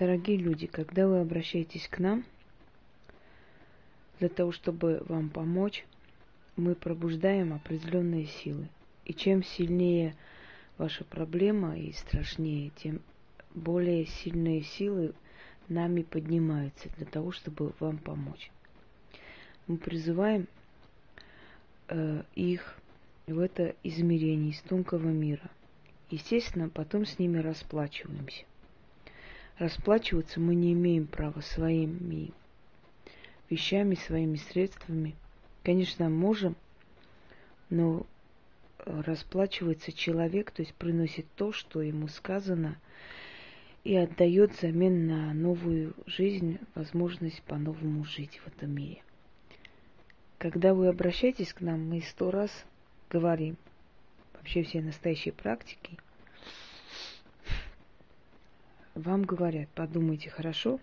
Дорогие люди, когда вы обращаетесь к нам, для того, чтобы вам помочь, мы пробуждаем определенные силы. И чем сильнее ваша проблема и страшнее, тем более сильные силы нами поднимаются для того, чтобы вам помочь. Мы призываем э, их в это измерение из тонкого мира. Естественно, потом с ними расплачиваемся. Расплачиваться мы не имеем права своими вещами, своими средствами. Конечно, можем, но расплачивается человек, то есть приносит то, что ему сказано, и отдает взамен на новую жизнь, возможность по-новому жить в этом мире. Когда вы обращаетесь к нам, мы сто раз говорим, вообще все настоящие практики, вам говорят, подумайте хорошо,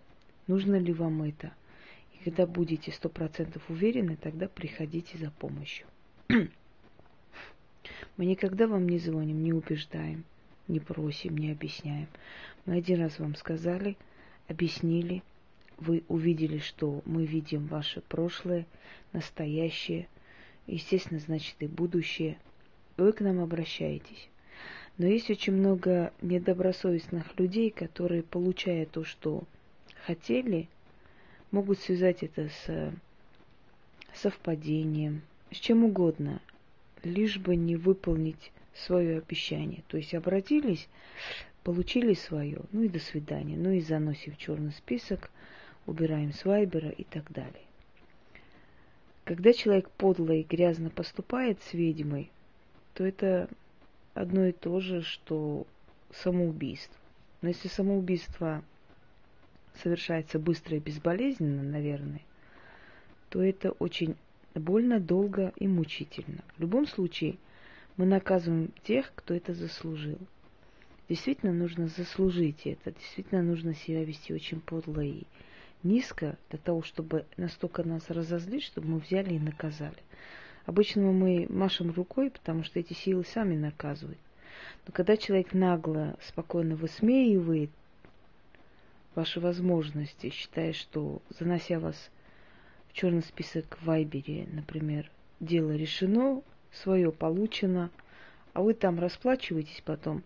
нужно ли вам это. И когда будете сто процентов уверены, тогда приходите за помощью. Мы никогда вам не звоним, не убеждаем, не просим, не объясняем. Мы один раз вам сказали, объяснили, вы увидели, что мы видим ваше прошлое, настоящее, естественно, значит и будущее. Вы к нам обращаетесь. Но есть очень много недобросовестных людей, которые, получая то, что хотели, могут связать это с совпадением, с чем угодно, лишь бы не выполнить свое обещание. То есть обратились, получили свое, ну и до свидания, ну и заносим в черный список, убираем с Вайбера и так далее. Когда человек подло и грязно поступает с ведьмой, то это одно и то же, что самоубийство. Но если самоубийство совершается быстро и безболезненно, наверное, то это очень больно, долго и мучительно. В любом случае, мы наказываем тех, кто это заслужил. Действительно нужно заслужить это, действительно нужно себя вести очень подло и низко для того, чтобы настолько нас разозлить, чтобы мы взяли и наказали. Обычно мы машем рукой, потому что эти силы сами наказывают. Но когда человек нагло, спокойно высмеивает ваши возможности, считая, что занося вас в черный список в Вайбере, например, дело решено, свое получено, а вы там расплачиваетесь потом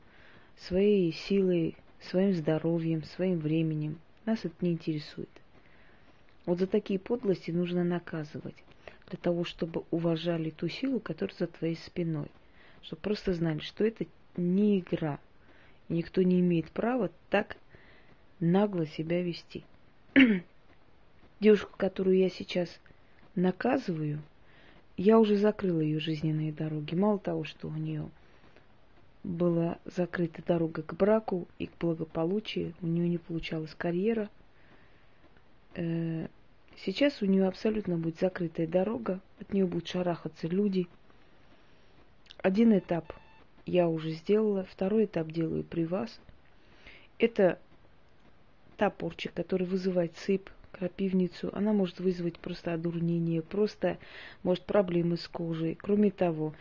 своей силой, своим здоровьем, своим временем. Нас это не интересует. Вот за такие подлости нужно наказывать, для того, чтобы уважали ту силу, которая за твоей спиной. Чтобы просто знали, что это не игра. И никто не имеет права так нагло себя вести. Девушку, которую я сейчас наказываю, я уже закрыла ее жизненные дороги. Мало того, что у нее была закрыта дорога к браку и к благополучию, у нее не получалась карьера. Сейчас у нее абсолютно будет закрытая дорога, от нее будут шарахаться люди. Один этап я уже сделала, второй этап делаю при вас. Это та порча, которая вызывает сыпь, крапивницу, она может вызвать просто одурнение, просто может проблемы с кожей. Кроме того,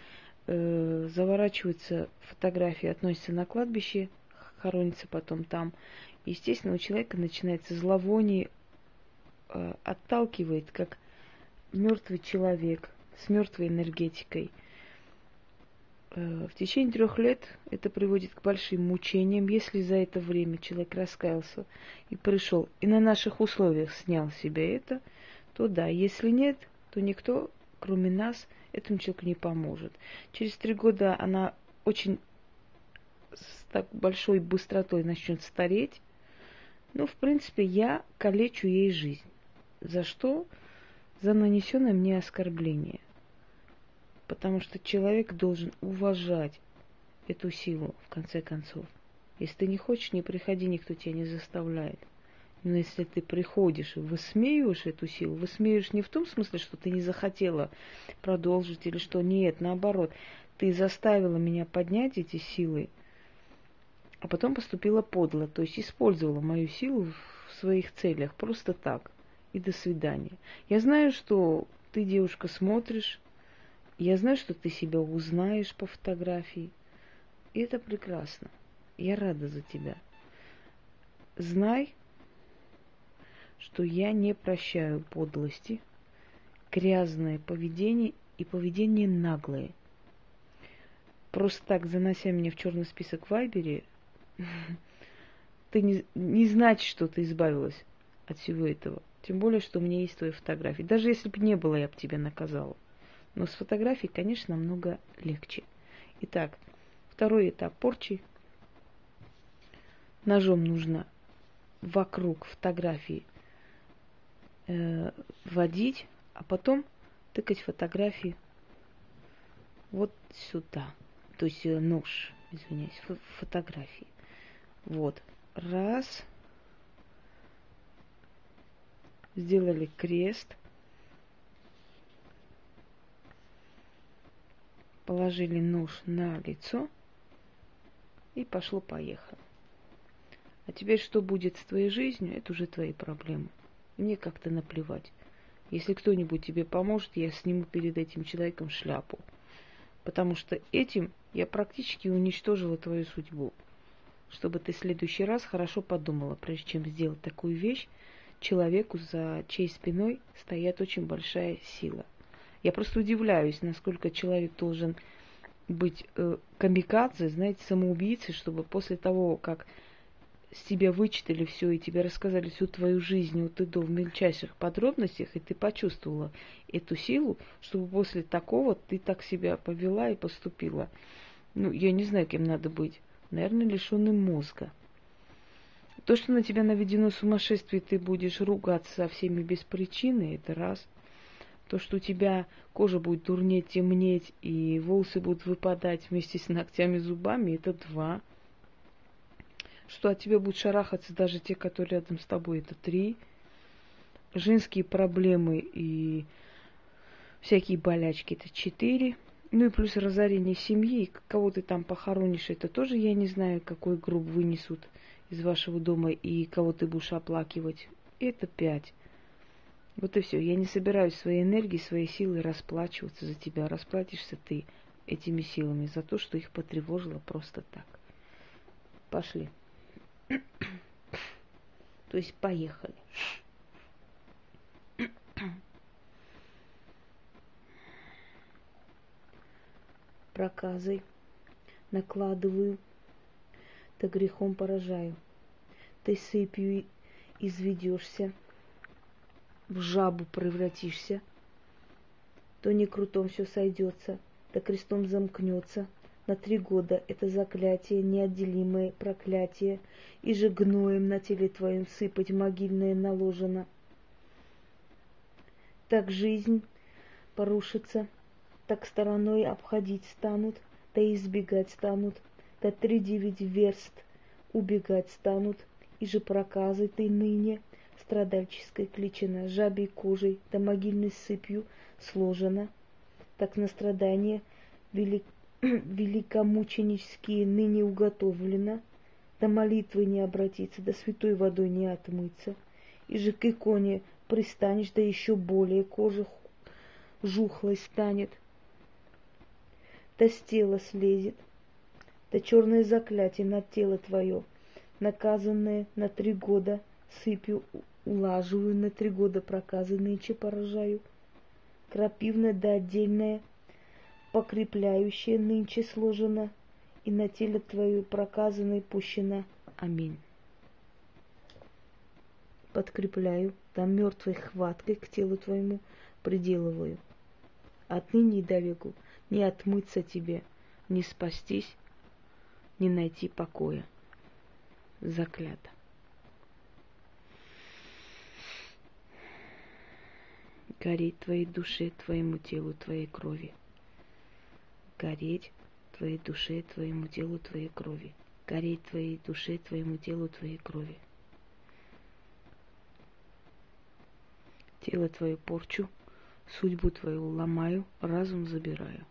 э, заворачиваются фотографии, относятся на кладбище, хоронится потом там. Естественно, у человека начинается зловоние, отталкивает, как мертвый человек с мертвой энергетикой – Э, в течение трех лет это приводит к большим мучениям, если за это время человек раскаялся и пришел и на наших условиях снял себе это, то да, если нет, то никто, кроме нас, этому человеку не поможет. Через три года она очень с так большой быстротой начнет стареть. Ну, в принципе, я калечу ей жизнь. За что? За нанесенное мне оскорбление потому что человек должен уважать эту силу, в конце концов. Если ты не хочешь, не приходи, никто тебя не заставляет. Но если ты приходишь и высмеиваешь эту силу, высмеиваешь не в том смысле, что ты не захотела продолжить или что нет, наоборот, ты заставила меня поднять эти силы, а потом поступила подло, то есть использовала мою силу в своих целях, просто так. И до свидания. Я знаю, что ты, девушка, смотришь я знаю, что ты себя узнаешь по фотографии. И это прекрасно. Я рада за тебя. Знай, что я не прощаю подлости, грязное поведение и поведение наглое. Просто так, занося меня в черный список в Вайбере, ты не, не значит, что ты избавилась от всего этого. Тем более, что у меня есть твои фотографии. Даже если бы не было, я бы тебя наказала. Но с фотографией, конечно, намного легче. Итак, второй этап порчи. Ножом нужно вокруг фотографии э, вводить, а потом тыкать фотографии вот сюда. То есть э, нож, извиняюсь, фотографии. Вот. Раз. Сделали крест. Положили нож на лицо. И пошло-поехало. А теперь что будет с твоей жизнью, это уже твои проблемы. Мне как-то наплевать. Если кто-нибудь тебе поможет, я сниму перед этим человеком шляпу. Потому что этим я практически уничтожила твою судьбу. Чтобы ты в следующий раз хорошо подумала, прежде чем сделать такую вещь, человеку, за чьей спиной стоит очень большая сила. Я просто удивляюсь, насколько человек должен быть э, камикадзе, знаете, самоубийцей, чтобы после того, как с тебя вычитали все и тебе рассказали всю твою жизнь вот и до в мельчайших подробностях, и ты почувствовала эту силу, чтобы после такого ты так себя повела и поступила. Ну, я не знаю, кем надо быть. Наверное, лишенным мозга. То, что на тебя наведено сумасшествие, ты будешь ругаться со всеми без причины, это раз. То, что у тебя кожа будет дурнеть, темнеть, и волосы будут выпадать вместе с ногтями, зубами, это два что от тебя будут шарахаться даже те, которые рядом с тобой, это три. Женские проблемы и всякие болячки, это четыре. Ну и плюс разорение семьи, кого ты там похоронишь, это тоже я не знаю, какой гроб вынесут из вашего дома и кого ты будешь оплакивать. Это пять. Вот и все. Я не собираюсь своей энергией, своей силой расплачиваться за тебя. Расплатишься ты этими силами за то, что их потревожило просто так. Пошли. То есть поехали. Проказой накладываю, да грехом поражаю. Ты сыпью изведешься, в жабу превратишься, то не крутом все сойдется, да крестом замкнется – на три года это заклятие, неотделимое проклятие, и же гноем на теле твоем сыпать могильное наложено. Так жизнь порушится, так стороной обходить станут, да избегать станут, да три девять верст убегать станут, и же проказы ты ныне страдальческой кличина, жабей кожей, да могильной сыпью сложена, так на страдание велик великомученические ныне уготовлено, до молитвы не обратиться, до святой водой не отмыться, и же к иконе пристанешь, да еще более кожа жухлой станет, да с тела слезет, да черное заклятие на тело твое, наказанное на три года, сыпью улаживаю, на три года проказанные че поражаю, крапивное да отдельное покрепляющее нынче сложено, и на теле твою проказанной пущена. Аминь. Подкрепляю, да мертвой хваткой к телу твоему приделываю. Отныне и до не отмыться тебе, не спастись, не найти покоя. Заклято. Гореть твоей душе, твоему телу, твоей крови гореть твоей душе, твоему телу, твоей крови. Гореть твоей душе, твоему телу, твоей крови. Тело твое порчу, судьбу твою ломаю, разум забираю.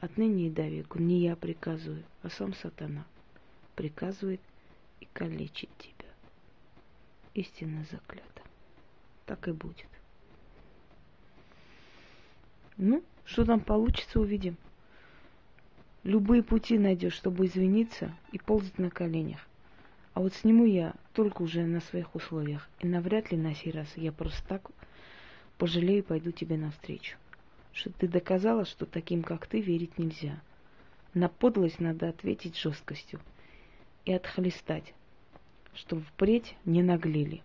Отныне и до веку не я приказываю, а сам сатана приказывает и калечит тебя. Истинно заклято. Так и будет. Ну, что там получится, увидим. Любые пути найдешь, чтобы извиниться и ползать на коленях. А вот сниму я только уже на своих условиях. И навряд ли на сей раз я просто так пожалею и пойду тебе навстречу. Что ты доказала, что таким, как ты, верить нельзя. На подлость надо ответить жесткостью и отхлестать, чтобы впредь не наглели.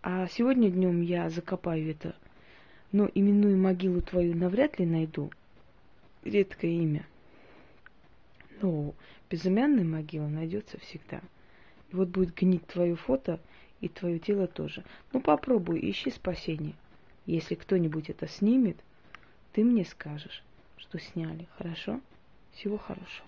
А сегодня днем я закопаю это, но именную могилу твою навряд ли найду. Редкое имя. Но безымянная могила найдется всегда. И вот будет гнить твое фото и твое тело тоже. Ну попробуй, ищи спасение. Если кто-нибудь это снимет, ты мне скажешь, что сняли. Хорошо? Всего хорошего.